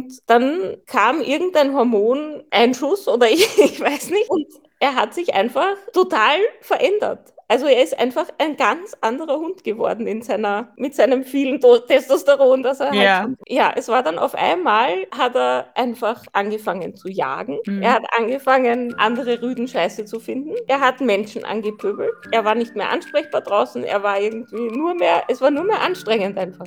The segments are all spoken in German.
Und dann kam irgendein Hormoneinschuss oder ich, ich weiß nicht. Und er hat sich einfach total verändert. Also er ist einfach ein ganz anderer Hund geworden in seiner, mit seinem vielen Testosteron, das er ja. hat. Ja, es war dann auf einmal, hat er einfach angefangen zu jagen. Mhm. Er hat angefangen, andere Rüden scheiße zu finden. Er hat Menschen angepöbelt. Er war nicht mehr ansprechbar draußen. Er war irgendwie nur mehr, es war nur mehr anstrengend einfach.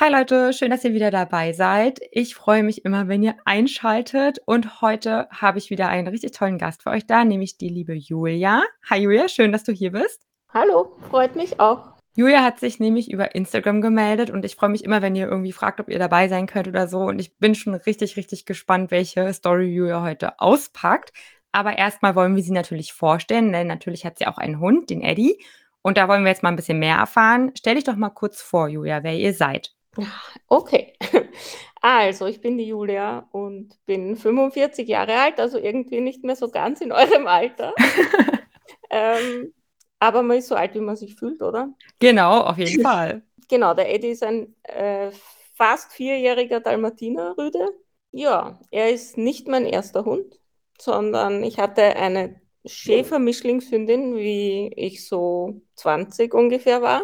Hi Leute, schön, dass ihr wieder dabei seid. Ich freue mich immer, wenn ihr einschaltet und heute habe ich wieder einen richtig tollen Gast für euch da, nämlich die liebe Julia. Hi Julia, schön, dass du hier bist. Hallo, freut mich auch. Julia hat sich nämlich über Instagram gemeldet und ich freue mich immer, wenn ihr irgendwie fragt, ob ihr dabei sein könnt oder so. Und ich bin schon richtig, richtig gespannt, welche Story Julia heute auspackt. Aber erstmal wollen wir sie natürlich vorstellen, denn natürlich hat sie auch einen Hund, den Eddie. Und da wollen wir jetzt mal ein bisschen mehr erfahren. Stell dich doch mal kurz vor, Julia, wer ihr seid. Okay. Also, ich bin die Julia und bin 45 Jahre alt, also irgendwie nicht mehr so ganz in eurem Alter. ähm, aber man ist so alt, wie man sich fühlt, oder? Genau, auf jeden Fall. Genau, der Eddie ist ein äh, fast vierjähriger Dalmatiner-Rüde. Ja, er ist nicht mein erster Hund, sondern ich hatte eine Schäfer-Mischlingshündin, wie ich so 20 ungefähr war.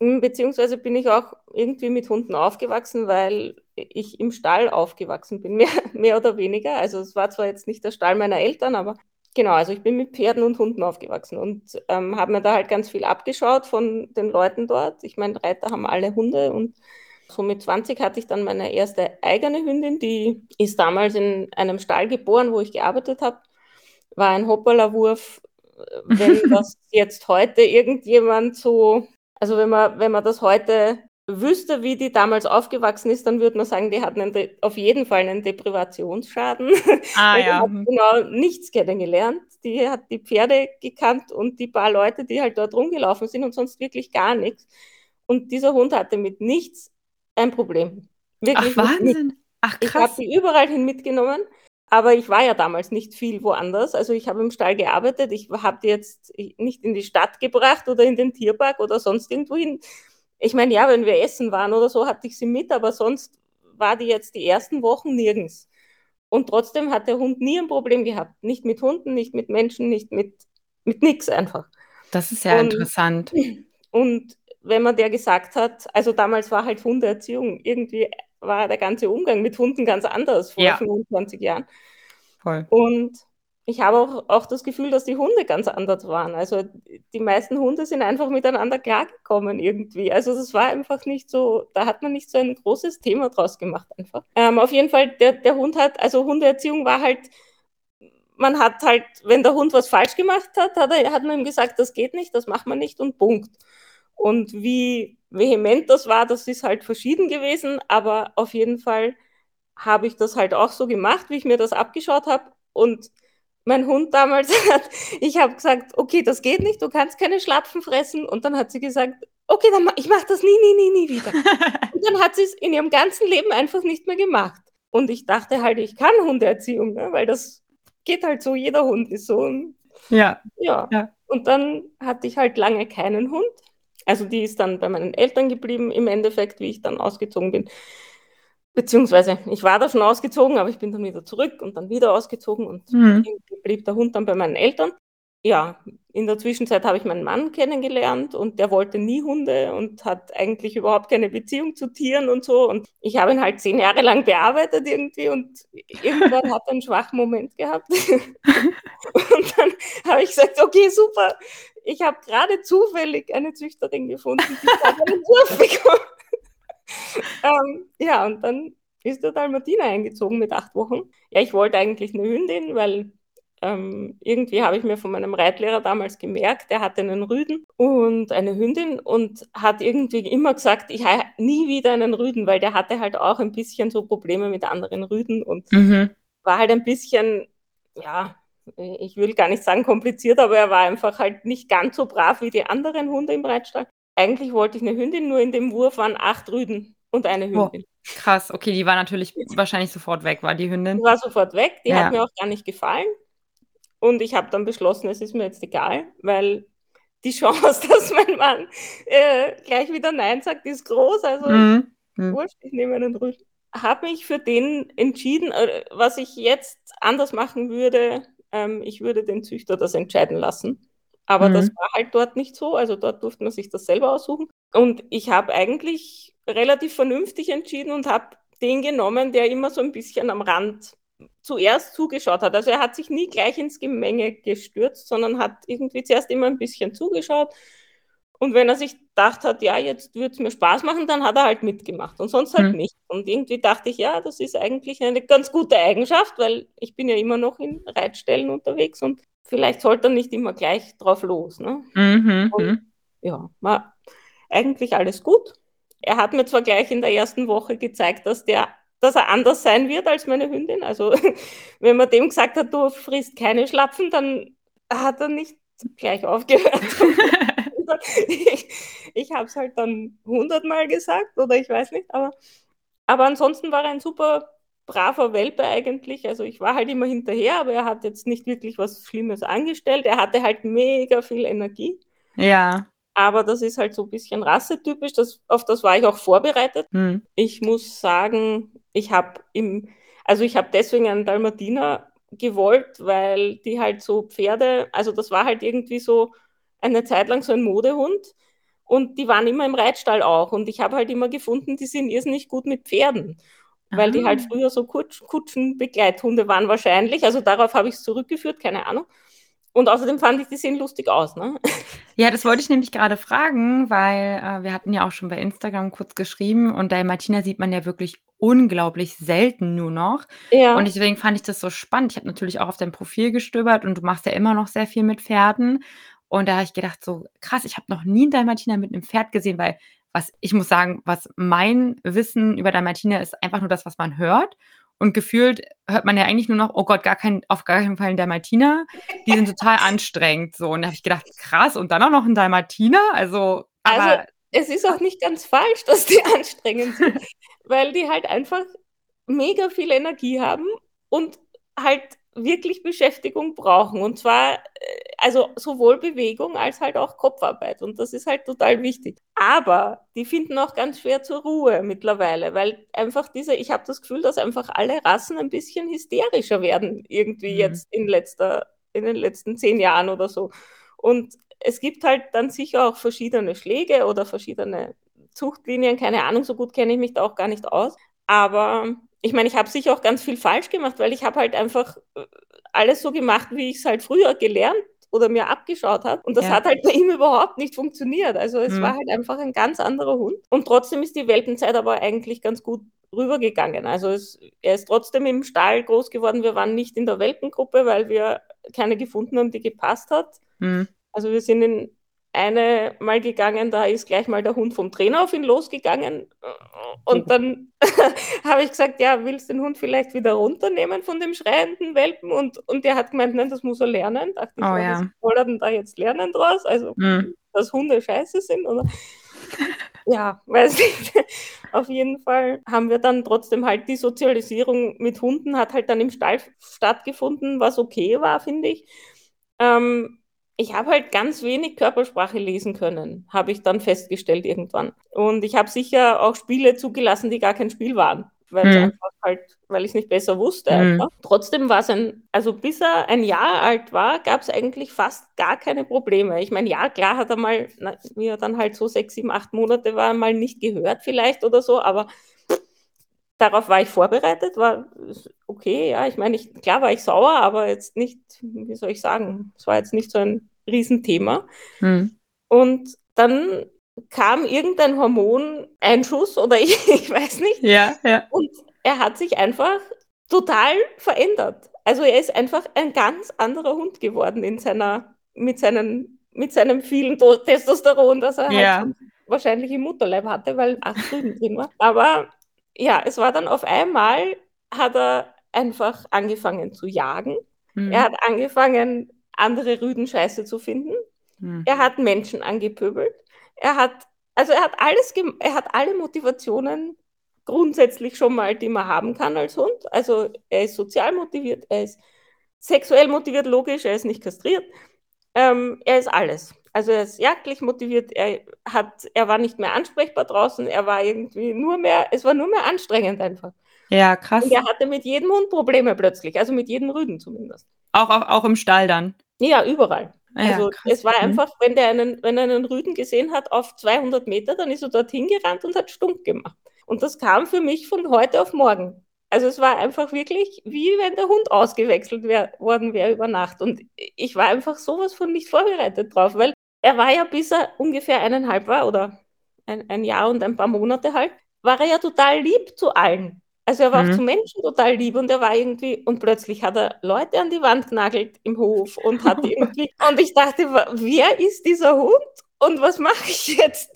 Hm, beziehungsweise bin ich auch irgendwie mit Hunden aufgewachsen, weil ich im Stall aufgewachsen bin, mehr, mehr oder weniger. Also es war zwar jetzt nicht der Stall meiner Eltern, aber genau, also ich bin mit Pferden und Hunden aufgewachsen und ähm, habe mir da halt ganz viel abgeschaut von den Leuten dort. Ich meine, Reiter haben alle Hunde und so mit 20 hatte ich dann meine erste eigene Hündin, die ist damals in einem Stall geboren, wo ich gearbeitet habe. War ein Hoppala-Wurf. Wenn das jetzt heute irgendjemand so also wenn man, wenn man das heute wüsste, wie die damals aufgewachsen ist, dann würde man sagen, die hatten einen, auf jeden Fall einen Deprivationsschaden. Ah, ja. hat genau nichts kennengelernt. Die hat die Pferde gekannt und die paar Leute, die halt dort rumgelaufen sind und sonst wirklich gar nichts. Und dieser Hund hatte mit nichts ein Problem. Wirklich Ach, Wahnsinn. Ach, krass. Ich habe sie überall hin mitgenommen. Aber ich war ja damals nicht viel woanders. Also ich habe im Stall gearbeitet. Ich habe die jetzt nicht in die Stadt gebracht oder in den Tierpark oder sonst irgendwo hin. Ich meine, ja, wenn wir essen waren oder so, hatte ich sie mit, aber sonst war die jetzt die ersten Wochen nirgends. Und trotzdem hat der Hund nie ein Problem gehabt. Nicht mit Hunden, nicht mit Menschen, nicht mit, mit nichts einfach. Das ist ja und, interessant. Und wenn man der gesagt hat, also damals war halt Hundeerziehung irgendwie war der ganze Umgang mit Hunden ganz anders vor ja. 25 Jahren. Voll. Und ich habe auch, auch das Gefühl, dass die Hunde ganz anders waren. Also die meisten Hunde sind einfach miteinander klargekommen irgendwie. Also das war einfach nicht so, da hat man nicht so ein großes Thema draus gemacht einfach. Ähm, auf jeden Fall, der, der Hund hat, also Hundeerziehung war halt, man hat halt, wenn der Hund was falsch gemacht hat, hat, er, hat man ihm gesagt, das geht nicht, das macht man nicht und Punkt. Und wie vehement das war, das ist halt verschieden gewesen, aber auf jeden Fall habe ich das halt auch so gemacht, wie ich mir das abgeschaut habe. Und mein Hund damals hat, ich habe gesagt, okay, das geht nicht, du kannst keine Schlapfen fressen. Und dann hat sie gesagt, okay, dann ich mache das nie, nie, nie, nie wieder. Und dann hat sie es in ihrem ganzen Leben einfach nicht mehr gemacht. Und ich dachte halt, ich kann Hundeerziehung, ne? weil das geht halt so, jeder Hund ist so. Ja. ja. ja. Und dann hatte ich halt lange keinen Hund also die ist dann bei meinen Eltern geblieben im Endeffekt, wie ich dann ausgezogen bin. Beziehungsweise ich war da schon ausgezogen, aber ich bin dann wieder zurück und dann wieder ausgezogen und mhm. blieb der Hund dann bei meinen Eltern. Ja, in der Zwischenzeit habe ich meinen Mann kennengelernt und der wollte nie Hunde und hat eigentlich überhaupt keine Beziehung zu Tieren und so. Und ich habe ihn halt zehn Jahre lang bearbeitet irgendwie und irgendwann hat er einen schwachen Moment gehabt. und dann habe ich gesagt, okay, super, ich habe gerade zufällig eine Züchterin gefunden, die hat einen Wurf bekommen. ähm, ja, und dann ist der Dalmatiner eingezogen mit acht Wochen. Ja, ich wollte eigentlich eine Hündin, weil ähm, irgendwie habe ich mir von meinem Reitlehrer damals gemerkt, der hatte einen Rüden und eine Hündin und hat irgendwie immer gesagt, ich habe nie wieder einen Rüden, weil der hatte halt auch ein bisschen so Probleme mit anderen Rüden und mhm. war halt ein bisschen, ja, ich will gar nicht sagen kompliziert, aber er war einfach halt nicht ganz so brav wie die anderen Hunde im Reitstall. Eigentlich wollte ich eine Hündin, nur in dem Wurf waren acht Rüden und eine Hündin. Oh, krass, okay, die war natürlich wahrscheinlich sofort weg, war die Hündin? Die war sofort weg, die ja. hat mir auch gar nicht gefallen. Und ich habe dann beschlossen, es ist mir jetzt egal, weil die Chance, dass mein Mann äh, gleich wieder Nein sagt, ist groß. Also mhm. mhm. wurscht, ich nehme einen Rüden. Habe mich für den entschieden, äh, was ich jetzt anders machen würde. Ähm, ich würde den Züchter das entscheiden lassen. Aber mhm. das war halt dort nicht so. Also dort durfte man sich das selber aussuchen. Und ich habe eigentlich relativ vernünftig entschieden und habe den genommen, der immer so ein bisschen am Rand zuerst zugeschaut hat. Also er hat sich nie gleich ins Gemenge gestürzt, sondern hat irgendwie zuerst immer ein bisschen zugeschaut. Und wenn er sich gedacht hat, ja, jetzt wird es mir Spaß machen, dann hat er halt mitgemacht und sonst halt mhm. nicht. Und irgendwie dachte ich, ja, das ist eigentlich eine ganz gute Eigenschaft, weil ich bin ja immer noch in Reitstellen unterwegs und vielleicht sollte er nicht immer gleich drauf los. Ne? Mhm. Und, mhm. ja, war eigentlich alles gut. Er hat mir zwar gleich in der ersten Woche gezeigt, dass der dass er anders sein wird als meine Hündin. Also wenn man dem gesagt hat, du frisst keine Schlapfen, dann hat er nicht gleich aufgehört. ich ich habe es halt dann hundertmal gesagt oder ich weiß nicht, aber, aber ansonsten war er ein super braver Welpe eigentlich. Also ich war halt immer hinterher, aber er hat jetzt nicht wirklich was Schlimmes angestellt. Er hatte halt mega viel Energie. Ja. Aber das ist halt so ein bisschen rassetypisch. Das, auf das war ich auch vorbereitet. Hm. Ich muss sagen, ich habe im, also ich habe deswegen einen Dalmatiner gewollt, weil die halt so Pferde, also das war halt irgendwie so eine Zeit lang so ein Modehund und die waren immer im Reitstall auch und ich habe halt immer gefunden, die sind irrsinnig gut mit Pferden, weil die halt ah. früher so Kutsch, Kutschenbegleithunde waren wahrscheinlich, also darauf habe ich es zurückgeführt, keine Ahnung. Und außerdem fand ich, die sehen lustig aus, ne? Ja, das wollte ich nämlich gerade fragen, weil äh, wir hatten ja auch schon bei Instagram kurz geschrieben und Dalmatiner sieht man ja wirklich unglaublich selten nur noch. Ja. Und deswegen fand ich das so spannend. Ich habe natürlich auch auf dein Profil gestöbert und du machst ja immer noch sehr viel mit Pferden. Und da habe ich gedacht, so krass, ich habe noch nie einen Dalmatiner mit einem Pferd gesehen, weil was ich muss sagen, was mein Wissen über Dalmatiner ist einfach nur das, was man hört. Und gefühlt hört man ja eigentlich nur noch, oh Gott, gar kein, auf gar keinen Fall ein Dalmatiner. Die sind total anstrengend. So. Und da habe ich gedacht, krass, und dann auch noch ein Dalmatiner? Also, also es ist auch nicht ganz falsch, dass die anstrengend sind, weil die halt einfach mega viel Energie haben und halt wirklich Beschäftigung brauchen. Und zwar, äh, also sowohl Bewegung als halt auch Kopfarbeit. Und das ist halt total wichtig. Aber die finden auch ganz schwer zur Ruhe mittlerweile, weil einfach diese, ich habe das Gefühl, dass einfach alle Rassen ein bisschen hysterischer werden, irgendwie mhm. jetzt in letzter, in den letzten zehn Jahren oder so. Und es gibt halt dann sicher auch verschiedene Schläge oder verschiedene Zuchtlinien, keine Ahnung, so gut kenne ich mich da auch gar nicht aus. Aber ich meine, ich habe sicher auch ganz viel falsch gemacht, weil ich habe halt einfach äh, alles so gemacht, wie ich es halt früher gelernt oder mir abgeschaut habe. Und das ja. hat halt bei ihm überhaupt nicht funktioniert. Also es mhm. war halt einfach ein ganz anderer Hund. Und trotzdem ist die Welpenzeit aber eigentlich ganz gut rübergegangen. Also es, er ist trotzdem im Stall groß geworden. Wir waren nicht in der Welpengruppe, weil wir keine gefunden haben, die gepasst hat. Mhm. Also wir sind in eine mal gegangen, da ist gleich mal der Hund vom Trainer auf ihn losgegangen. Und dann habe ich gesagt, ja, willst du den Hund vielleicht wieder runternehmen von dem schreienden Welpen? Und, und der hat gemeint, nein, das muss er lernen. Dachte ich, oh, ja. was soll er denn da jetzt lernen draus? Also, mhm. dass Hunde scheiße sind, oder? ja, weiß nicht. Auf jeden Fall haben wir dann trotzdem halt die Sozialisierung mit Hunden hat halt dann im Stall stattgefunden, was okay war, finde ich. Ähm, ich habe halt ganz wenig Körpersprache lesen können, habe ich dann festgestellt irgendwann. Und ich habe sicher auch Spiele zugelassen, die gar kein Spiel waren, weil hm. einfach halt, weil ich es nicht besser wusste. Hm. Trotzdem war es ein, also bis er ein Jahr alt war, gab es eigentlich fast gar keine Probleme. Ich meine, ja, klar hat er mal, na, wie er dann halt so sechs, sieben, acht Monate war, mal nicht gehört vielleicht oder so, aber darauf war ich vorbereitet, war okay, ja, ich meine, ich, klar war ich sauer, aber jetzt nicht, wie soll ich sagen, es war jetzt nicht so ein Riesenthema. Hm. Und dann kam irgendein Hormoneinschuss oder ich, ich weiß nicht. Ja, ja. Und er hat sich einfach total verändert. also er ist einfach ein ganz anderer Hund geworden in seiner, mit, seinen, mit seinem vielen Testosteron, das er ja. halt wahrscheinlich im Mutterleib hatte, weil acht Rüden drin war. Aber ja, es war dann auf einmal, hat er einfach angefangen zu jagen. Mhm. Er hat angefangen, andere Rüden scheiße zu finden. Mhm. Er hat Menschen angepöbelt. Er hat, also er hat alles, er hat alle Motivationen grundsätzlich schon mal, die man haben kann als Hund. Also er ist sozial motiviert, er ist sexuell motiviert, logisch, er ist nicht kastriert. Ähm, er ist alles. Also er ist jagdlich motiviert, er, hat, er war nicht mehr ansprechbar draußen, er war irgendwie nur mehr, es war nur mehr anstrengend einfach. Ja, krass. Und er hatte mit jedem Hund Probleme plötzlich, also mit jedem Rüden zumindest. Auch, auch, auch im Stall dann? Ja, überall. Ja, also krass. es war mhm. einfach, wenn der einen, wenn er einen Rüden gesehen hat auf 200 Meter, dann ist er dorthin gerannt und hat stumpf gemacht. Und das kam für mich von heute auf morgen. Also es war einfach wirklich, wie wenn der Hund ausgewechselt wär, worden wäre über Nacht. Und ich war einfach sowas von nicht vorbereitet drauf, weil er war ja, bis er ungefähr eineinhalb war oder ein, ein Jahr und ein paar Monate halt, war er ja total lieb zu allen. Also er war mhm. auch zu Menschen total lieb und er war irgendwie, und plötzlich hat er Leute an die Wand genagelt im Hof und hat irgendwie, und ich dachte, wer ist dieser Hund und was mache ich jetzt?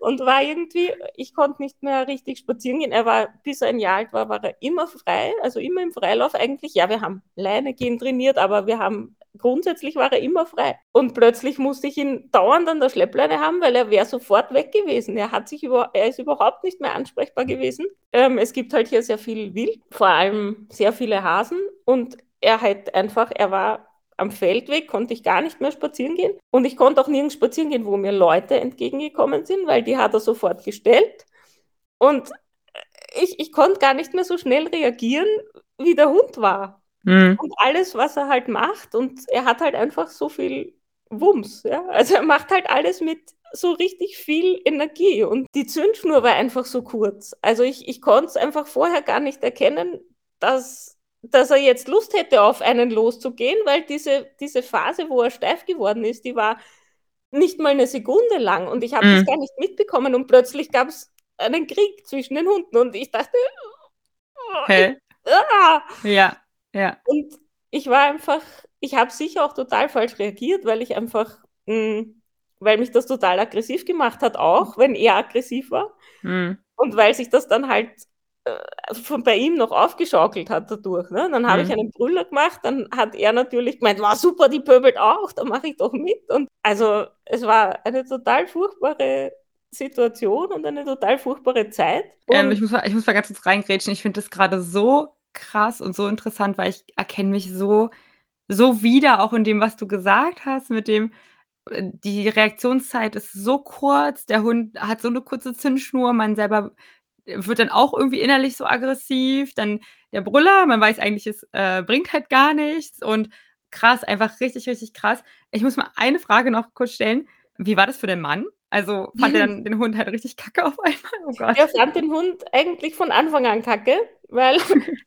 Und war irgendwie, ich konnte nicht mehr richtig spazieren gehen. Er war, bis er ein Jahr alt war, war er immer frei, also immer im Freilauf eigentlich. Ja, wir haben Leine gehen trainiert, aber wir haben, grundsätzlich war er immer frei. Und plötzlich musste ich ihn dauernd an der Schleppleine haben, weil er wäre sofort weg gewesen. Er hat sich über, er ist überhaupt nicht mehr ansprechbar gewesen. Ähm, es gibt halt hier sehr viel Wild, vor allem sehr viele Hasen und er hat einfach, er war am Feldweg konnte ich gar nicht mehr spazieren gehen. Und ich konnte auch nirgends spazieren gehen, wo mir Leute entgegengekommen sind, weil die hat er sofort gestellt. Und ich, ich konnte gar nicht mehr so schnell reagieren, wie der Hund war. Mhm. Und alles, was er halt macht. Und er hat halt einfach so viel Wumms. Ja? Also er macht halt alles mit so richtig viel Energie. Und die Zündschnur war einfach so kurz. Also ich, ich konnte es einfach vorher gar nicht erkennen, dass dass er jetzt Lust hätte, auf einen loszugehen, weil diese, diese Phase, wo er steif geworden ist, die war nicht mal eine Sekunde lang und ich habe mhm. das gar nicht mitbekommen und plötzlich gab es einen Krieg zwischen den Hunden und ich dachte, oh, ich, ah. ja, ja. Und ich war einfach, ich habe sicher auch total falsch reagiert, weil ich einfach, mh, hm, weil mich das total aggressiv gemacht hat, auch wenn er aggressiv war. Mhm. Und weil sich das dann halt äh, von bei ihm noch aufgeschaukelt hat dadurch. Ne? Dann habe mhm. ich einen Brüller gemacht, dann hat er natürlich gemeint, war super, die pöbelt auch, da mache ich doch mit. Und also es war eine total furchtbare Situation und eine total furchtbare Zeit. Ähm, ich, muss ich muss mal ganz kurz reingrätschen. Ich finde das gerade so krass und so interessant, weil ich erkenne mich so, so wieder, auch in dem, was du gesagt hast, mit dem, äh, die Reaktionszeit ist so kurz, der Hund hat so eine kurze Zündschnur, man selber wird dann auch irgendwie innerlich so aggressiv. Dann der Brüller, man weiß eigentlich, es äh, bringt halt gar nichts. Und krass, einfach richtig, richtig krass. Ich muss mal eine Frage noch kurz stellen. Wie war das für den Mann? Also fand er dann den Hund halt richtig kacke auf einmal? Oh Gott. Er fand den Hund eigentlich von Anfang an kacke, weil,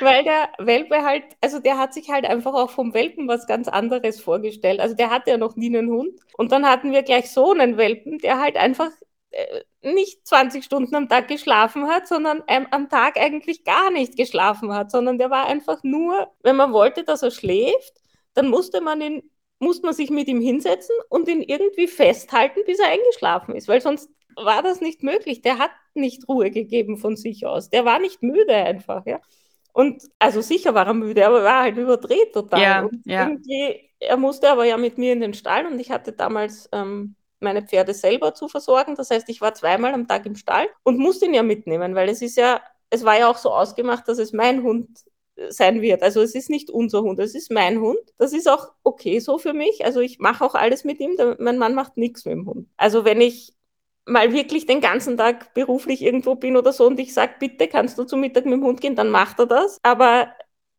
weil der Welpe halt, also der hat sich halt einfach auch vom Welpen was ganz anderes vorgestellt. Also der hatte ja noch nie einen Hund. Und dann hatten wir gleich so einen Welpen, der halt einfach äh, nicht 20 Stunden am Tag geschlafen hat, sondern am Tag eigentlich gar nicht geschlafen hat, sondern der war einfach nur, wenn man wollte, dass er schläft, dann musste man ihn, musste man sich mit ihm hinsetzen und ihn irgendwie festhalten, bis er eingeschlafen ist, weil sonst war das nicht möglich. Der hat nicht Ruhe gegeben von sich aus. Der war nicht müde einfach, ja. Und also sicher war er müde, aber er war halt überdreht total. Ja, und ja. irgendwie, er musste aber ja mit mir in den Stall und ich hatte damals ähm, meine Pferde selber zu versorgen. Das heißt, ich war zweimal am Tag im Stall und musste ihn ja mitnehmen, weil es ist ja, es war ja auch so ausgemacht, dass es mein Hund äh, sein wird. Also es ist nicht unser Hund, es ist mein Hund. Das ist auch okay so für mich. Also ich mache auch alles mit ihm. Mein Mann macht nichts mit dem Hund. Also wenn ich mal wirklich den ganzen Tag beruflich irgendwo bin oder so und ich sage, bitte kannst du zum Mittag mit dem Hund gehen, dann macht er das. Aber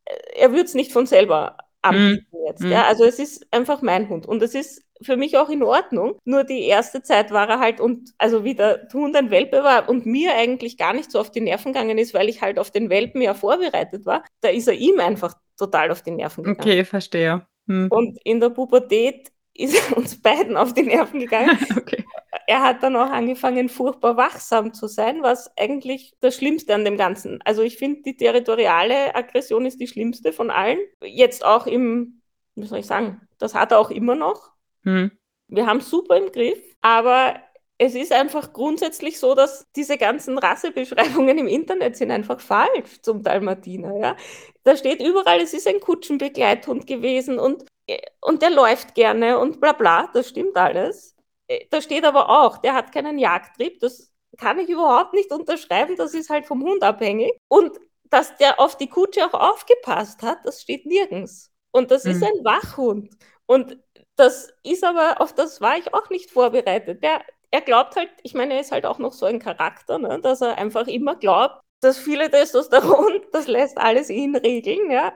äh, er wird es nicht von selber anbieten mm. jetzt. Mm. Ja? Also es ist einfach mein Hund. Und es ist für mich auch in Ordnung. Nur die erste Zeit war er halt und also wie der Hund ein Welpe war und mir eigentlich gar nicht so auf die Nerven gegangen ist, weil ich halt auf den Welpen ja vorbereitet war, da ist er ihm einfach total auf die Nerven gegangen. Okay, verstehe. Hm. Und in der Pubertät ist er uns beiden auf die Nerven gegangen. okay. Er hat dann auch angefangen, furchtbar wachsam zu sein, was eigentlich das Schlimmste an dem Ganzen. Also ich finde, die territoriale Aggression ist die schlimmste von allen. Jetzt auch im, wie soll ich sagen, das hat er auch immer noch. Hm. Wir haben es super im Griff, aber es ist einfach grundsätzlich so, dass diese ganzen Rassebeschreibungen im Internet sind einfach falsch zum Dalmatiner. Ja? Da steht überall, es ist ein Kutschenbegleithund gewesen und, und der läuft gerne und bla bla, das stimmt alles. Äh, da steht aber auch, der hat keinen Jagdtrieb, das kann ich überhaupt nicht unterschreiben, das ist halt vom Hund abhängig. Und dass der auf die Kutsche auch aufgepasst hat, das steht nirgends. Und das mhm. ist ein Wachhund. Und das ist aber, auf das war ich auch nicht vorbereitet. Der, er glaubt halt, ich meine, er ist halt auch noch so ein Charakter, ne, dass er einfach immer glaubt, dass viele Testosteron, das lässt alles ihn regeln, ja.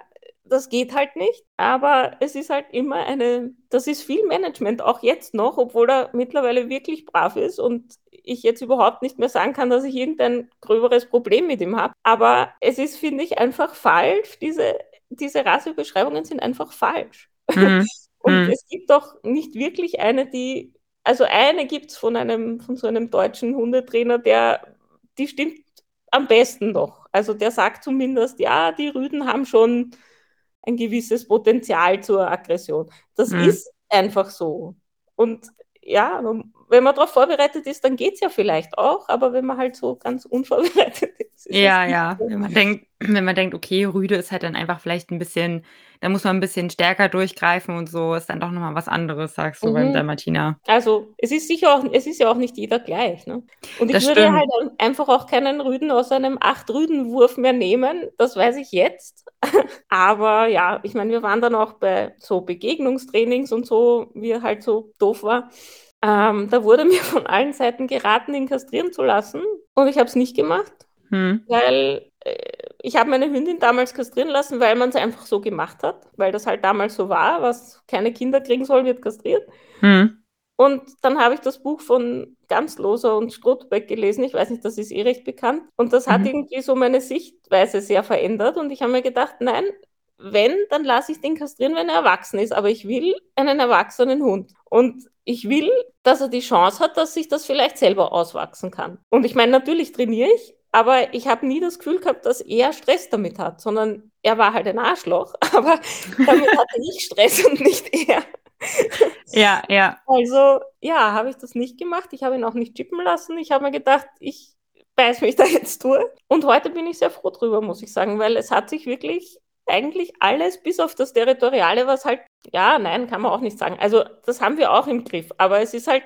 Das geht halt nicht, aber es ist halt immer eine, das ist viel Management, auch jetzt noch, obwohl er mittlerweile wirklich brav ist und ich jetzt überhaupt nicht mehr sagen kann, dass ich irgendein gröberes Problem mit ihm habe. Aber es ist, finde ich, einfach falsch. Diese, diese Rassebeschreibungen sind einfach falsch. Mhm. Und mhm. es gibt doch nicht wirklich eine, die also eine gibt es von einem, von so einem deutschen Hundetrainer, der, die stimmt am besten noch. Also der sagt zumindest, ja, die Rüden haben schon ein gewisses Potenzial zur Aggression. Das mhm. ist einfach so. Und ja, wenn man darauf vorbereitet ist, dann geht es ja vielleicht auch, aber wenn man halt so ganz unvorbereitet ist. ist ja, ja. Wenn man denkt, wenn man denkt, okay, Rüde ist halt dann einfach vielleicht ein bisschen da muss man ein bisschen stärker durchgreifen und so ist dann doch nochmal was anderes, sagst du mhm. beim Dalmatiner. Also es ist sicher auch, es ist ja auch nicht jeder gleich. Ne? Und ich das würde stimmt. halt einfach auch keinen Rüden aus einem Acht-Rüden-Wurf mehr nehmen, das weiß ich jetzt. Aber ja, ich meine, wir waren dann auch bei so Begegnungstrainings und so, wie er halt so doof war. Ähm, da wurde mir von allen Seiten geraten, ihn kastrieren zu lassen. Und ich habe es nicht gemacht, hm. weil äh, ich habe meine Hündin damals kastrieren lassen, weil man es einfach so gemacht hat, weil das halt damals so war, was keine Kinder kriegen soll, wird kastriert. Hm. Und dann habe ich das Buch von Ganzloser und Strothbeck gelesen. Ich weiß nicht, das ist eh recht bekannt. Und das hat mhm. irgendwie so meine Sichtweise sehr verändert. Und ich habe mir gedacht, nein, wenn, dann lasse ich den kastrieren, wenn er erwachsen ist. Aber ich will einen erwachsenen Hund. Und ich will, dass er die Chance hat, dass sich das vielleicht selber auswachsen kann. Und ich meine, natürlich trainiere ich, aber ich habe nie das Gefühl gehabt, dass er Stress damit hat, sondern er war halt ein Arschloch, aber damit hatte ich Stress und nicht er. Ja, ja. Also, ja, habe ich das nicht gemacht. Ich habe ihn auch nicht chippen lassen. Ich habe mir gedacht, ich beiß mich da jetzt durch. Und heute bin ich sehr froh drüber, muss ich sagen, weil es hat sich wirklich eigentlich alles bis auf das Territoriale, was halt, ja, nein, kann man auch nicht sagen. Also, das haben wir auch im Griff. Aber es ist halt,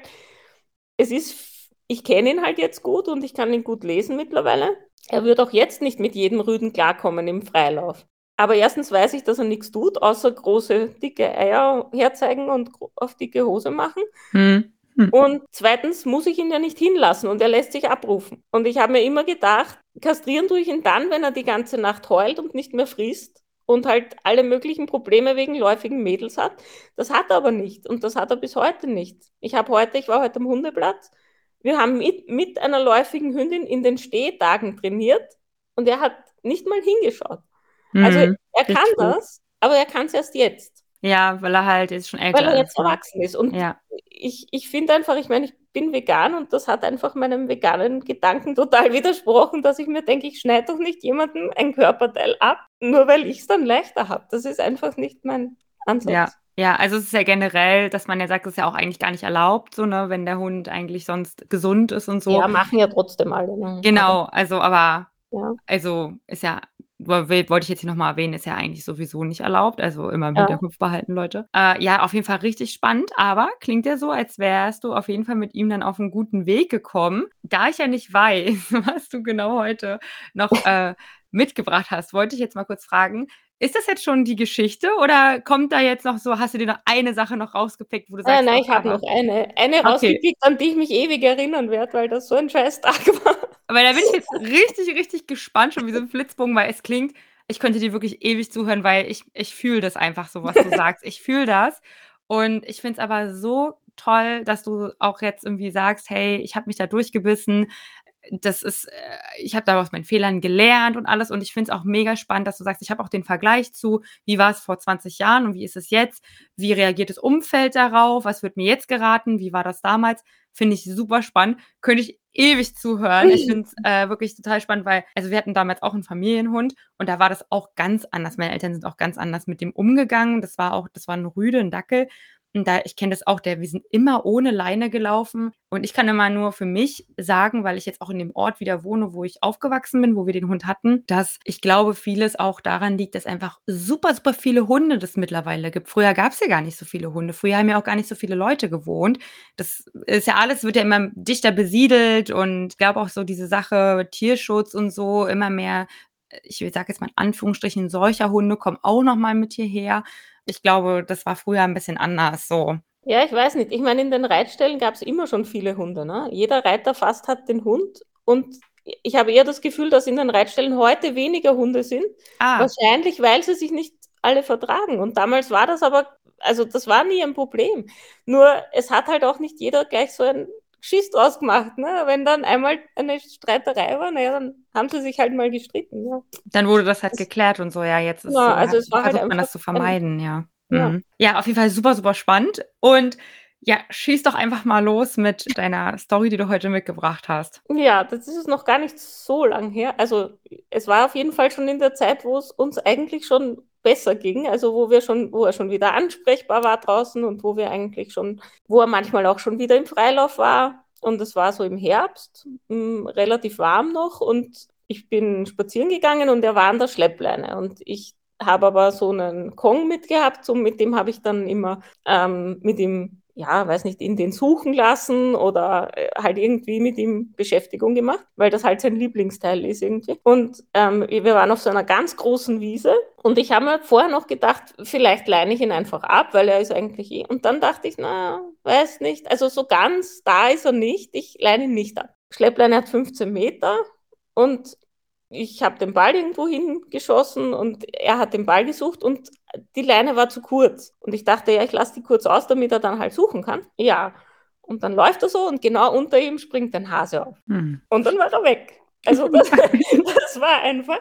es ist ich kenne ihn halt jetzt gut und ich kann ihn gut lesen mittlerweile. Er wird auch jetzt nicht mit jedem Rüden klarkommen im Freilauf. Aber erstens weiß ich, dass er nichts tut, außer große, dicke Eier herzeigen und auf dicke Hose machen. Hm. Hm. Und zweitens muss ich ihn ja nicht hinlassen und er lässt sich abrufen. Und ich habe mir immer gedacht, kastrieren tue ich ihn dann, wenn er die ganze Nacht heult und nicht mehr frisst und halt alle möglichen Probleme wegen läufigen Mädels hat. Das hat er aber nicht und das hat er bis heute nicht. Ich habe heute, ich war heute am Hundeplatz wir haben mit, mit einer läufigen Hündin in den Stehtagen trainiert und er hat nicht mal hingeschaut. Mhm, also er kann das, aber er kann es erst jetzt. Ja, weil er halt jetzt schon älter ist. Weil er jetzt erwachsen ist. Und ja. ich, ich finde einfach, ich meine, ich bin vegan und das hat einfach meinem veganen Gedanken total widersprochen, dass ich mir denke, ich schneide doch nicht jemandem ein Körperteil ab, nur weil ich es dann leichter habe. Das ist einfach nicht mein Ansatz. Ja, ja, also es ist ja generell, dass man ja sagt, es ist ja auch eigentlich gar nicht erlaubt, so, ne, wenn der Hund eigentlich sonst gesund ist und so. Ja, machen ja trotzdem alle. Ne? Genau, also aber, ja. also ist ja, wollte ich jetzt hier nochmal erwähnen, ist ja eigentlich sowieso nicht erlaubt. Also immer im ja. Hinterkopf behalten, Leute. Äh, ja, auf jeden Fall richtig spannend, aber klingt ja so, als wärst du auf jeden Fall mit ihm dann auf einen guten Weg gekommen. Da ich ja nicht weiß, was du genau heute noch äh, mitgebracht hast, wollte ich jetzt mal kurz fragen, ist das jetzt schon die Geschichte oder kommt da jetzt noch so, hast du dir noch eine Sache noch rausgepickt, wo du sagst, nein, nein, ich habe noch eine, eine okay. rausgepickt, an die ich mich ewig erinnern werde, weil das so ein scheiß Tag war. Aber da bin ich jetzt richtig, richtig gespannt, schon wie so ein Flitzbogen, weil es klingt, ich könnte dir wirklich ewig zuhören, weil ich, ich fühle das einfach so, was du sagst. Ich fühle das. Und ich finde es aber so toll, dass du auch jetzt irgendwie sagst, hey, ich habe mich da durchgebissen, das ist, äh, ich habe da aus meinen Fehlern gelernt und alles. Und ich finde es auch mega spannend, dass du sagst, ich habe auch den Vergleich zu, wie war es vor 20 Jahren und wie ist es jetzt? Wie reagiert das Umfeld darauf? Was wird mir jetzt geraten? Wie war das damals? Finde ich super spannend. Könnte ich ewig zuhören. Ich finde es äh, wirklich total spannend, weil, also wir hatten damals auch einen Familienhund und da war das auch ganz anders. Meine Eltern sind auch ganz anders mit dem umgegangen. Das war auch, das war ein Rüde, ein Dackel. Und da, ich kenne das auch, der, wir sind immer ohne Leine gelaufen. Und ich kann immer nur für mich sagen, weil ich jetzt auch in dem Ort wieder wohne, wo ich aufgewachsen bin, wo wir den Hund hatten, dass ich glaube, vieles auch daran liegt, dass einfach super, super viele Hunde das mittlerweile gibt. Früher gab es ja gar nicht so viele Hunde. Früher haben ja auch gar nicht so viele Leute gewohnt. Das ist ja alles, wird ja immer dichter besiedelt und ich glaube auch so diese Sache Tierschutz und so immer mehr ich sage jetzt mal in Anführungsstrichen, solcher Hunde kommen auch noch mal mit hierher ich glaube, das war früher ein bisschen anders so. Ja, ich weiß nicht. Ich meine, in den Reitstellen gab es immer schon viele Hunde. Ne? Jeder Reiter fast hat den Hund. Und ich habe eher das Gefühl, dass in den Reitstellen heute weniger Hunde sind. Ah. Wahrscheinlich, weil sie sich nicht alle vertragen. Und damals war das aber, also das war nie ein Problem. Nur es hat halt auch nicht jeder gleich so ein Schiss draus gemacht. Ne? Wenn dann einmal eine Streiterei war, naja, dann haben sie sich halt mal gestritten. Ja. Dann wurde das halt geklärt und so, ja, jetzt ist ja, also es war halt man das zu vermeiden, ja. Ja. Mhm. ja, auf jeden Fall super, super spannend. Und ja, schieß doch einfach mal los mit deiner Story, die du heute mitgebracht hast. Ja, das ist noch gar nicht so lang her. Also es war auf jeden Fall schon in der Zeit, wo es uns eigentlich schon besser ging, also wo wir schon, wo er schon wieder ansprechbar war draußen und wo wir eigentlich schon, wo er manchmal auch schon wieder im Freilauf war. Und es war so im Herbst, mh, hm, relativ warm noch und ich bin spazieren gegangen und er war an der Schleppleine und ich habe aber so einen Kong mitgehabt, so mit dem habe ich dann immer ähm, mit ihm ja, weiß nicht, in den suchen lassen oder äh, halt irgendwie mit ihm Beschäftigung gemacht, weil das halt sein Lieblingsteil ist irgendwie. Und ähm, wir waren auf so einer ganz großen Wiese und ich habe mir vorher noch gedacht, vielleicht leine ich ihn einfach ab, weil er ist eigentlich eh. Und dann dachte ich, na, weiß nicht, also so ganz da ist er nicht, ich leine ihn nicht ab. Schleppleine hat 15 Meter und ich habe den Ball irgendwo hingeschossen und er hat den Ball gesucht und die Leine war zu kurz. Und ich dachte, ja, ich lasse die kurz aus, damit er dann halt suchen kann. Ja. Und dann läuft er so und genau unter ihm springt ein Hase auf. Hm. Und dann war er weg. Also das, das war einfach.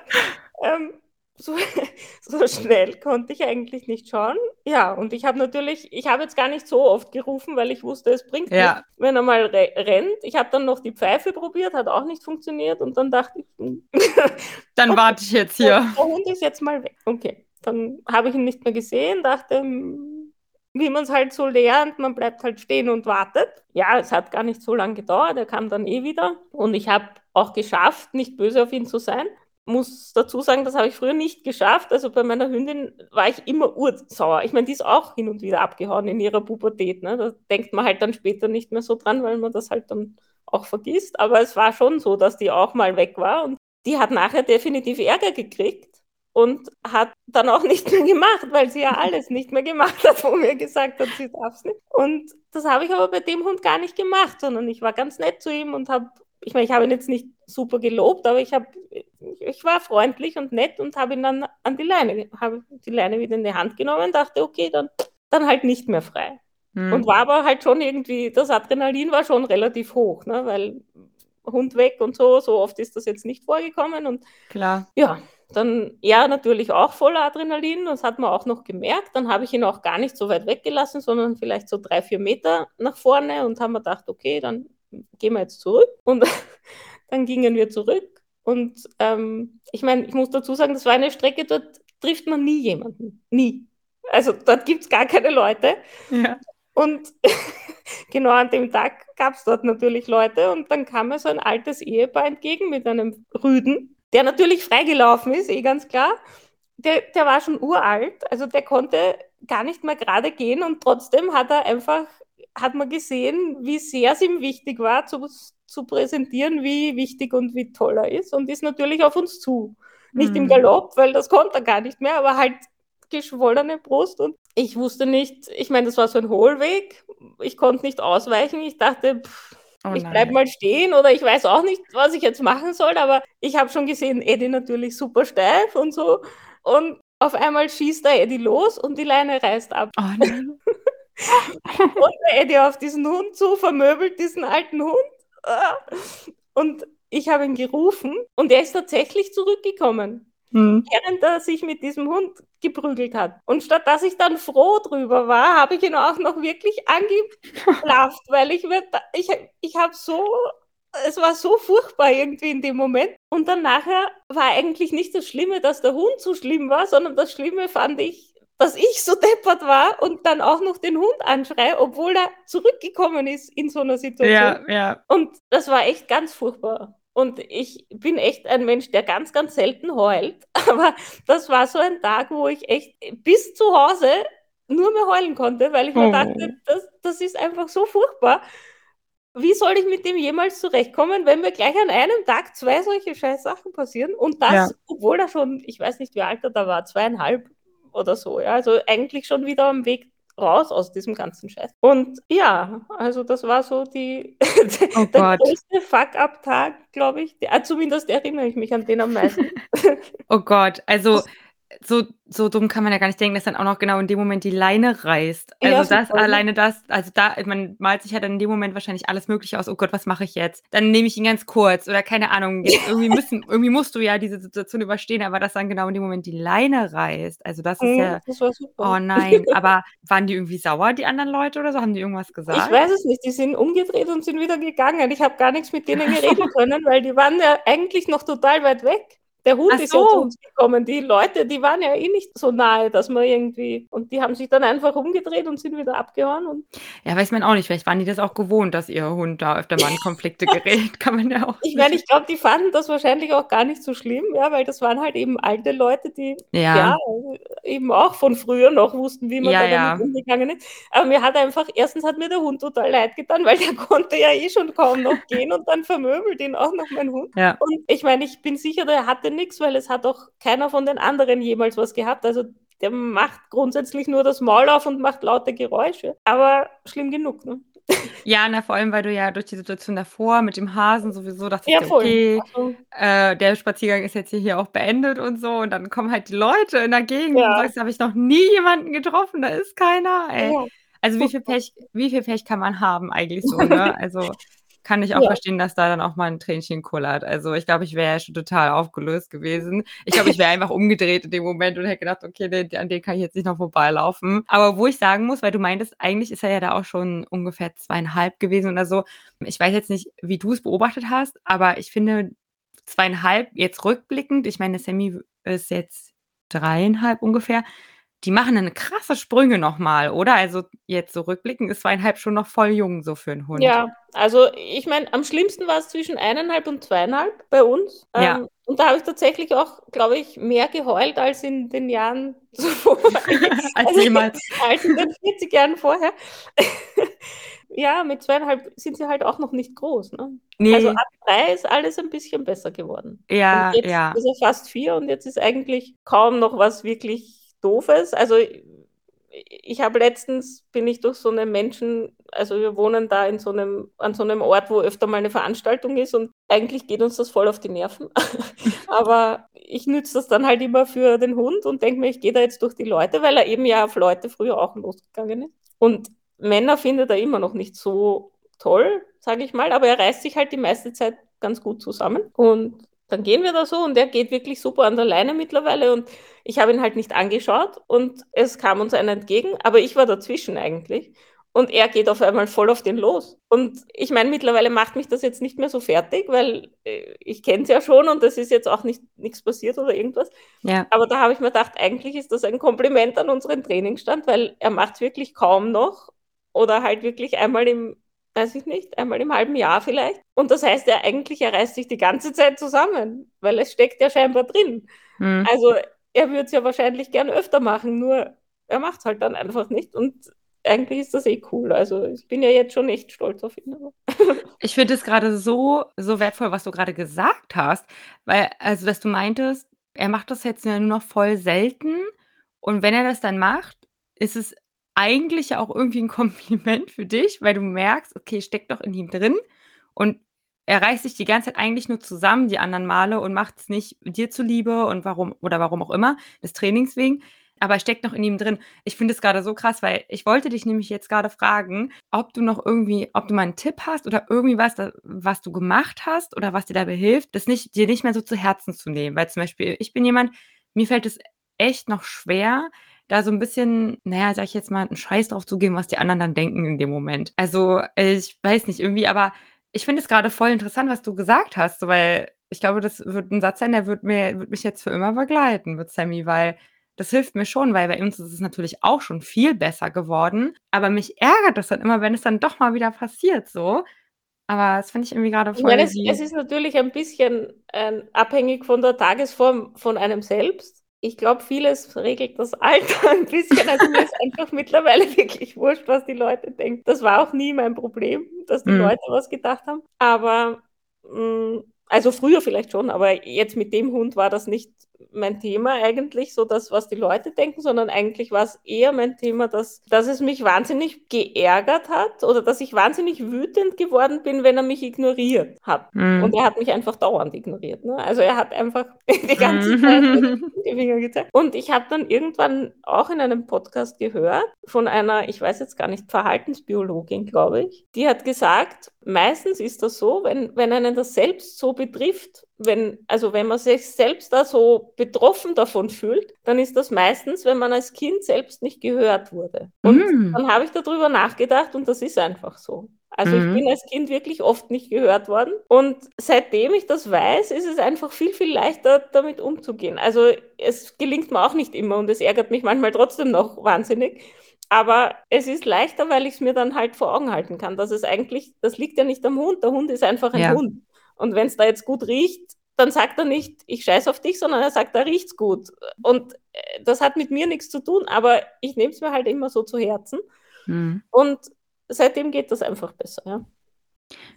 Ähm, so, so schnell konnte ich eigentlich nicht schauen. Ja, und ich habe natürlich, ich habe jetzt gar nicht so oft gerufen, weil ich wusste, es bringt ja. nichts, wenn er mal re rennt. Ich habe dann noch die Pfeife probiert, hat auch nicht funktioniert und dann dachte ich, hm. dann warte ich jetzt hier. Der Hund ist jetzt mal weg. Okay, dann habe ich ihn nicht mehr gesehen, dachte, hm, wie man es halt so lernt, man bleibt halt stehen und wartet. Ja, es hat gar nicht so lange gedauert, er kam dann eh wieder und ich habe auch geschafft, nicht böse auf ihn zu sein muss dazu sagen, das habe ich früher nicht geschafft. Also bei meiner Hündin war ich immer ursauer. Ich meine, die ist auch hin und wieder abgehauen in ihrer Pubertät. Ne? Da denkt man halt dann später nicht mehr so dran, weil man das halt dann auch vergisst. Aber es war schon so, dass die auch mal weg war. Und die hat nachher definitiv Ärger gekriegt und hat dann auch nicht mehr gemacht, weil sie ja alles nicht mehr gemacht hat, wo mir gesagt hat, sie darf es nicht. Und das habe ich aber bei dem Hund gar nicht gemacht, sondern ich war ganz nett zu ihm und habe ich meine, ich habe ihn jetzt nicht super gelobt, aber ich, hab, ich war freundlich und nett und habe ihn dann an die Leine, habe die Leine wieder in die Hand genommen und dachte, okay, dann, dann halt nicht mehr frei. Hm. Und war aber halt schon irgendwie, das Adrenalin war schon relativ hoch, ne? weil Hund weg und so, so oft ist das jetzt nicht vorgekommen. Und klar. Ja, dann er natürlich auch voller Adrenalin, das hat man auch noch gemerkt. Dann habe ich ihn auch gar nicht so weit weggelassen, sondern vielleicht so drei, vier Meter nach vorne und haben wir gedacht, okay, dann gehen wir jetzt zurück. Und dann gingen wir zurück. Und ähm, ich meine, ich muss dazu sagen, das war eine Strecke, dort trifft man nie jemanden. Nie. Also dort gibt es gar keine Leute. Ja. Und genau an dem Tag gab es dort natürlich Leute und dann kam mir so ein altes Ehepaar entgegen mit einem Rüden, der natürlich freigelaufen ist, eh ganz klar. Der, der war schon uralt, also der konnte gar nicht mehr gerade gehen und trotzdem hat er einfach hat man gesehen, wie sehr es ihm wichtig war, zu, zu präsentieren, wie wichtig und wie toll er ist und ist natürlich auf uns zu. Nicht mhm. im Galopp, weil das konnte er gar nicht mehr, aber halt geschwollene Brust und ich wusste nicht, ich meine, das war so ein Hohlweg, ich konnte nicht ausweichen, ich dachte, pff, oh ich bleibe mal stehen oder ich weiß auch nicht, was ich jetzt machen soll, aber ich habe schon gesehen, Eddie natürlich super steif und so und auf einmal schießt der Eddie los und die Leine reißt ab. Oh nein. und der Eddie auf diesen Hund zu, vermöbelt diesen alten Hund. Und ich habe ihn gerufen und er ist tatsächlich zurückgekommen. Hm. Während er sich mit diesem Hund geprügelt hat. Und statt dass ich dann froh drüber war, habe ich ihn auch noch wirklich angeblafft, weil ich mir, ich, ich habe so, es war so furchtbar irgendwie in dem Moment. Und dann nachher war eigentlich nicht das Schlimme, dass der Hund so schlimm war, sondern das Schlimme fand ich, dass ich so deppert war und dann auch noch den Hund anschreie, obwohl er zurückgekommen ist in so einer Situation. Ja, ja. Und das war echt ganz furchtbar. Und ich bin echt ein Mensch, der ganz, ganz selten heult. Aber das war so ein Tag, wo ich echt bis zu Hause nur mehr heulen konnte, weil ich oh. mir dachte, das, das ist einfach so furchtbar. Wie soll ich mit dem jemals zurechtkommen, wenn mir gleich an einem Tag zwei solche scheiß Sachen passieren? Und das, ja. obwohl er schon, ich weiß nicht, wie alt er da war, zweieinhalb oder so. Ja? Also eigentlich schon wieder am Weg raus aus diesem ganzen Scheiß. Und ja, also das war so die oh der Gott. größte Fuck-up-Tag, glaube ich. Der, zumindest erinnere ich mich an den am meisten. oh Gott, also so, so dumm kann man ja gar nicht denken, dass dann auch noch genau in dem Moment die Leine reißt. Also ja, das super. alleine das, also da, man malt sich ja dann in dem Moment wahrscheinlich alles Mögliche aus. Oh Gott, was mache ich jetzt? Dann nehme ich ihn ganz kurz oder keine Ahnung. irgendwie müssen, irgendwie musst du ja diese Situation überstehen, aber dass dann genau in dem Moment die Leine reißt. Also das ist mhm, ja. Das war super. Oh nein, aber waren die irgendwie sauer, die anderen Leute oder so? Haben die irgendwas gesagt? Ich weiß es nicht. Die sind umgedreht und sind wieder gegangen. Ich habe gar nichts mit denen geredet können, weil die waren ja eigentlich noch total weit weg. Der Hund Ach ist so. ja zu uns gekommen. Die Leute, die waren ja eh nicht so nahe, dass man irgendwie. Und die haben sich dann einfach umgedreht und sind wieder abgehauen. Und ja, weiß man auch nicht. Vielleicht waren die das auch gewohnt, dass ihr Hund da öfter mal in Konflikte gerät. Kann man ja auch. Ich meine, ich glaube, die fanden das wahrscheinlich auch gar nicht so schlimm, ja, weil das waren halt eben alte Leute, die ja, ja eben auch von früher noch wussten, wie man ja, da damit ja. umgegangen ist. Aber mir hat einfach, erstens hat mir der Hund total leid getan, weil der konnte ja eh schon kaum noch gehen und dann vermöbelt ihn auch noch mein Hund. Ja. Und ich meine, ich bin sicher, der hatte nichts, weil es hat auch keiner von den anderen jemals was gehabt. Also der macht grundsätzlich nur das Maul auf und macht laute Geräusche. Aber schlimm genug, ne? Ja, na, vor allem, weil du ja durch die Situation davor mit dem Hasen sowieso dachtest, ja, okay, äh, der Spaziergang ist jetzt hier auch beendet und so. Und dann kommen halt die Leute in der Gegend ja. und sagst, da habe ich noch nie jemanden getroffen, da ist keiner. Ey. Ja. Also wie viel Pech, wie viel Pech kann man haben eigentlich so, ne? Also kann ich auch ja. verstehen, dass da dann auch mal ein Tränchen kullert. Also ich glaube, ich wäre ja schon total aufgelöst gewesen. Ich glaube, ich wäre einfach umgedreht in dem Moment und hätte gedacht, okay, den, an den kann ich jetzt nicht noch vorbeilaufen. Aber wo ich sagen muss, weil du meintest, eigentlich ist er ja da auch schon ungefähr zweieinhalb gewesen oder so. Ich weiß jetzt nicht, wie du es beobachtet hast, aber ich finde zweieinhalb jetzt rückblickend, ich meine, Sammy ist jetzt dreieinhalb ungefähr, die machen dann krasse Sprünge nochmal, oder? Also jetzt so rückblickend ist zweieinhalb schon noch voll jung so für einen Hund. Ja, also ich meine, am schlimmsten war es zwischen eineinhalb und zweieinhalb bei uns. Ja. Ähm, und da habe ich tatsächlich auch, glaube ich, mehr geheult als in den Jahren zuvor. als also, jemals. als in den 40 Jahren vorher. ja, mit zweieinhalb sind sie halt auch noch nicht groß. Ne? Nee. Also ab drei ist alles ein bisschen besser geworden. Ja, und jetzt ja. ist er fast vier und jetzt ist eigentlich kaum noch was wirklich Doofes. Also ich habe letztens, bin ich durch so einen Menschen, also wir wohnen da in so einem, an so einem Ort, wo öfter mal eine Veranstaltung ist und eigentlich geht uns das voll auf die Nerven. Aber ich nütze das dann halt immer für den Hund und denke mir, ich gehe da jetzt durch die Leute, weil er eben ja auf Leute früher auch losgegangen ist. Und Männer findet er immer noch nicht so toll, sage ich mal, aber er reißt sich halt die meiste Zeit ganz gut zusammen. Und dann gehen wir da so und er geht wirklich super an der Leine mittlerweile und ich habe ihn halt nicht angeschaut und es kam uns einer entgegen, aber ich war dazwischen eigentlich und er geht auf einmal voll auf den los. Und ich meine, mittlerweile macht mich das jetzt nicht mehr so fertig, weil äh, ich kenne es ja schon und es ist jetzt auch nicht nichts passiert oder irgendwas. Ja. Aber da habe ich mir gedacht, eigentlich ist das ein Kompliment an unseren Trainingsstand, weil er macht es wirklich kaum noch oder halt wirklich einmal im weiß ich nicht, einmal im halben Jahr vielleicht. Und das heißt ja eigentlich, er reißt sich die ganze Zeit zusammen, weil es steckt ja scheinbar drin. Mhm. Also er würde es ja wahrscheinlich gern öfter machen, nur er macht es halt dann einfach nicht. Und eigentlich ist das eh cool. Also ich bin ja jetzt schon echt stolz auf ihn. ich finde es gerade so, so wertvoll, was du gerade gesagt hast, weil, also dass du meintest, er macht das jetzt nur noch voll selten. Und wenn er das dann macht, ist es eigentlich ja auch irgendwie ein Kompliment für dich, weil du merkst, okay, steckt doch in ihm drin und er reißt sich die ganze Zeit eigentlich nur zusammen, die anderen Male, und macht es nicht dir zuliebe und warum oder warum auch immer, des Trainings wegen, aber er steckt noch in ihm drin. Ich finde es gerade so krass, weil ich wollte dich nämlich jetzt gerade fragen, ob du noch irgendwie, ob du mal einen Tipp hast oder irgendwie was, was du gemacht hast oder was dir dabei hilft, das nicht, dir nicht mehr so zu Herzen zu nehmen. Weil zum Beispiel, ich bin jemand, mir fällt es echt noch schwer, da so ein bisschen, naja, sag ich jetzt mal, einen Scheiß drauf zu geben, was die anderen dann denken in dem Moment. Also, ich weiß nicht, irgendwie, aber ich finde es gerade voll interessant, was du gesagt hast, weil ich glaube, das wird ein Satz sein, der wird mir wird mich jetzt für immer begleiten mit Sammy, weil das hilft mir schon, weil bei uns ist es natürlich auch schon viel besser geworden, aber mich ärgert das dann immer, wenn es dann doch mal wieder passiert so. Aber das finde ich irgendwie gerade voll Ja, es es ist natürlich ein bisschen, ähm, abhängig von der Tagesform von einem selbst. Ich glaube, vieles regelt das Alter ein bisschen. Also, mir ist einfach mittlerweile wirklich wurscht, was die Leute denken. Das war auch nie mein Problem, dass die Mhm. Leute was gedacht haben. Aber, hm, also früher vielleicht schon, aber jetzt mit dem Hund war das nicht mein Thema eigentlich, so das, was die Leute denken, sondern eigentlich war es eher mein Thema, dass, dass es mich wahnsinnig geärgert hat oder dass ich wahnsinnig wütend geworden bin, wenn er mich ignoriert hat. Mhm. Und er hat mich einfach dauernd ignoriert. Ne? Also er hat einfach die ganze mhm. Zeit die Finger gezeigt. Und ich habe dann irgendwann auch in einem Podcast gehört von einer, ich weiß jetzt gar nicht, Verhaltensbiologin, glaube ich, die hat gesagt, meistens ist das so, wenn, wenn einen das selbst so betrifft, wenn, also wenn man sich selbst da so betroffen davon fühlt, dann ist das meistens, wenn man als Kind selbst nicht gehört wurde. Und mm. dann habe ich darüber nachgedacht und das ist einfach so. Also mm. ich mhm. bin als Kind wirklich oft nicht gehört worden. Und seitdem ich das weiß, ist es einfach viel, viel leichter, damit umzugehen. Also es gelingt mir auch nicht immer und es ärgert mich manchmal trotzdem noch wahnsinnig. Aber es ist leichter, weil ich es mir dann halt vor Augen halten kann, dass es eigentlich, das liegt ja nicht am Hund. Der Hund ist einfach ein ja. Hund. Und wenn es da jetzt gut riecht, dann sagt er nicht, ich scheiße auf dich, sondern er sagt, da riecht's gut. Und äh, das hat mit mir nichts zu tun, aber ich nehme es mir halt immer so zu Herzen. Mhm. Und seitdem geht das einfach besser, ja.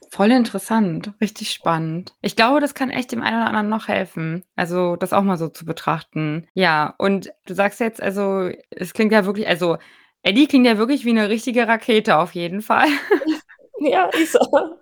Voll interessant, richtig spannend. Ich glaube, das kann echt dem einen oder anderen noch helfen. Also, das auch mal so zu betrachten. Ja, und du sagst jetzt, also, es klingt ja wirklich, also, Eddie klingt ja wirklich wie eine richtige Rakete auf jeden Fall. Ja, ist so.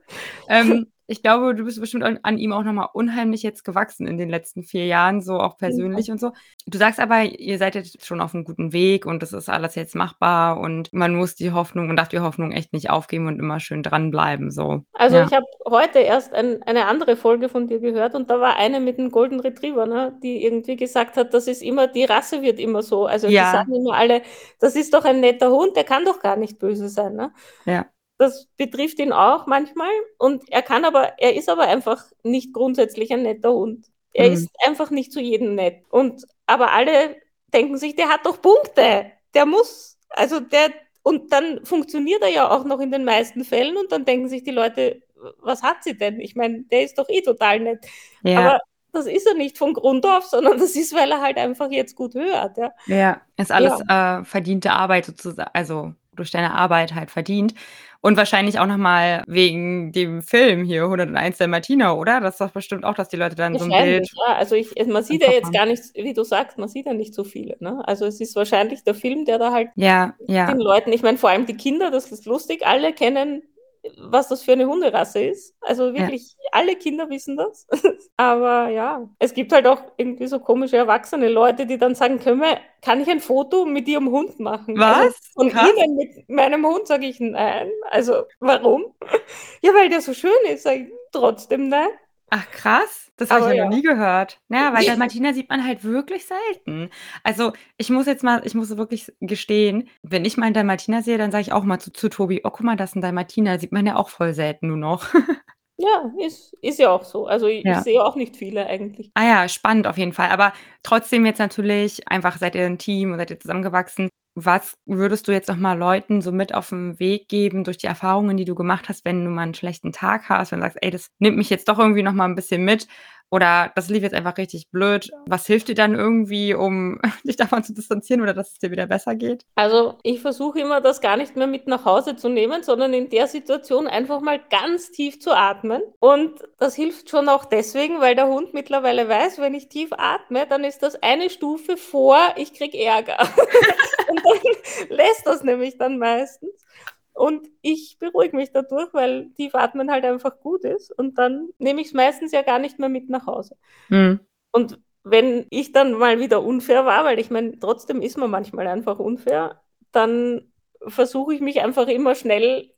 ähm, ich glaube, du bist bestimmt an, an ihm auch nochmal unheimlich jetzt gewachsen in den letzten vier Jahren, so auch persönlich ja. und so. Du sagst aber, ihr seid jetzt schon auf einem guten Weg und das ist alles jetzt machbar und man muss die Hoffnung, man darf die Hoffnung echt nicht aufgeben und immer schön dranbleiben. So. Also ja. ich habe heute erst ein, eine andere Folge von dir gehört und da war eine mit dem Golden Retriever, ne, die irgendwie gesagt hat, das ist immer, die Rasse wird immer so. Also ja. die sagen immer alle, das ist doch ein netter Hund, der kann doch gar nicht böse sein. Ne? Ja. Das betrifft ihn auch manchmal. Und er kann aber, er ist aber einfach nicht grundsätzlich ein netter Hund. Er mhm. ist einfach nicht zu jedem nett. Und aber alle denken sich, der hat doch Punkte. Der muss, also der, und dann funktioniert er ja auch noch in den meisten Fällen und dann denken sich die Leute, was hat sie denn? Ich meine, der ist doch eh total nett. Ja. Aber das ist er nicht von Grund auf, sondern das ist, weil er halt einfach jetzt gut hört. Ja, ja ist alles ja. Äh, verdiente Arbeit sozusagen, also durch deine Arbeit halt verdient. Und wahrscheinlich auch nochmal wegen dem Film hier 101 der Martina, oder? Das ist doch bestimmt auch, dass die Leute dann so ein Bild. Ja, also ich, man sieht ja jetzt gar nicht, wie du sagst, man sieht ja nicht so viele. Ne? Also es ist wahrscheinlich der Film, der da halt ja, ja. den Leuten, ich meine vor allem die Kinder, das ist lustig, alle kennen was das für eine Hunderasse ist. Also wirklich, ja. alle Kinder wissen das. Aber ja, es gibt halt auch irgendwie so komische erwachsene Leute, die dann sagen, können wir, kann ich ein Foto mit ihrem Hund machen? Was? Also Krass. Ihnen mit meinem Hund sage ich nein. Also warum? Ja, weil der so schön ist, sage ich trotzdem nein. Ach krass, das habe ich ja, ja noch nie gehört. Ja, weil Martina sieht man halt wirklich selten. Also ich muss jetzt mal, ich muss wirklich gestehen, wenn ich mal einen Dalmatiner sehe, dann sage ich auch mal zu, zu Tobi, oh guck mal, das ist ein Dalmatiner, sieht man ja auch voll selten nur noch. Ja, ist, ist ja auch so. Also ich, ja. ich sehe auch nicht viele eigentlich. Ah ja, spannend auf jeden Fall. Aber trotzdem jetzt natürlich, einfach seid ihr ein Team und seid ihr zusammengewachsen. Was würdest du jetzt noch mal Leuten so mit auf den Weg geben durch die Erfahrungen, die du gemacht hast, wenn du mal einen schlechten Tag hast, du sagst: „Ey, das nimmt mich jetzt doch irgendwie noch mal ein bisschen mit“, oder das lief jetzt einfach richtig blöd. Was hilft dir dann irgendwie, um dich davon zu distanzieren oder dass es dir wieder besser geht? Also ich versuche immer, das gar nicht mehr mit nach Hause zu nehmen, sondern in der Situation einfach mal ganz tief zu atmen. Und das hilft schon auch deswegen, weil der Hund mittlerweile weiß, wenn ich tief atme, dann ist das eine Stufe vor, ich krieg Ärger. Und dann lässt das nämlich dann meistens. Und ich beruhige mich dadurch, weil Tiefatmen halt einfach gut ist. Und dann nehme ich es meistens ja gar nicht mehr mit nach Hause. Mhm. Und wenn ich dann mal wieder unfair war, weil ich meine, trotzdem ist man manchmal einfach unfair, dann versuche ich mich einfach immer schnell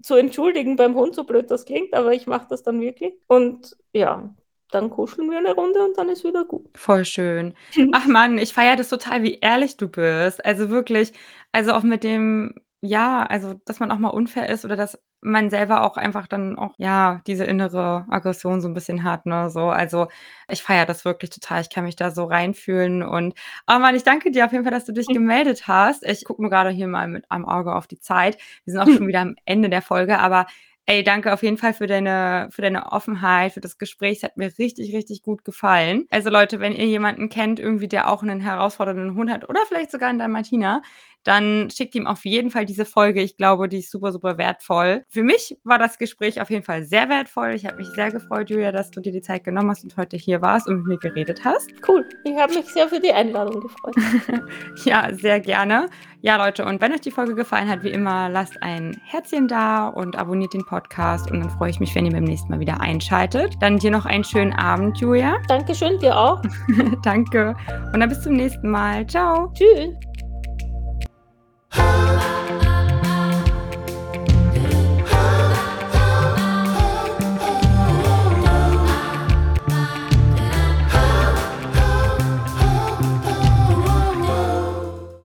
zu entschuldigen beim Hund, so blöd das klingt, aber ich mache das dann wirklich. Und ja, dann kuscheln wir eine Runde und dann ist wieder gut. Voll schön. Ach Mann, ich feiere das total, wie ehrlich du bist. Also wirklich, also auch mit dem, ja, also dass man auch mal unfair ist oder dass man selber auch einfach dann auch, ja, diese innere Aggression so ein bisschen hat, ne, so. Also, ich feiere das wirklich total. Ich kann mich da so reinfühlen und oh Mann, ich danke dir auf jeden Fall, dass du dich gemeldet hast. Ich gucke mir gerade hier mal mit einem Auge auf die Zeit. Wir sind auch schon wieder am Ende der Folge, aber Ey, danke auf jeden Fall für deine, für deine Offenheit, für das Gespräch. Es hat mir richtig, richtig gut gefallen. Also Leute, wenn ihr jemanden kennt, irgendwie, der auch einen herausfordernden Hund hat oder vielleicht sogar in Dalmatiner, dann schickt ihm auf jeden Fall diese Folge. Ich glaube, die ist super, super wertvoll. Für mich war das Gespräch auf jeden Fall sehr wertvoll. Ich habe mich sehr gefreut, Julia, dass du dir die Zeit genommen hast und heute hier warst und mit mir geredet hast. Cool. Ich habe mich sehr für die Einladung gefreut. ja, sehr gerne. Ja, Leute, und wenn euch die Folge gefallen hat, wie immer, lasst ein Herzchen da und abonniert den Podcast. Und dann freue ich mich, wenn ihr beim nächsten Mal wieder einschaltet. Dann dir noch einen schönen Abend, Julia. Dankeschön, dir auch. Danke. Und dann bis zum nächsten Mal. Ciao. Tschüss. Oh,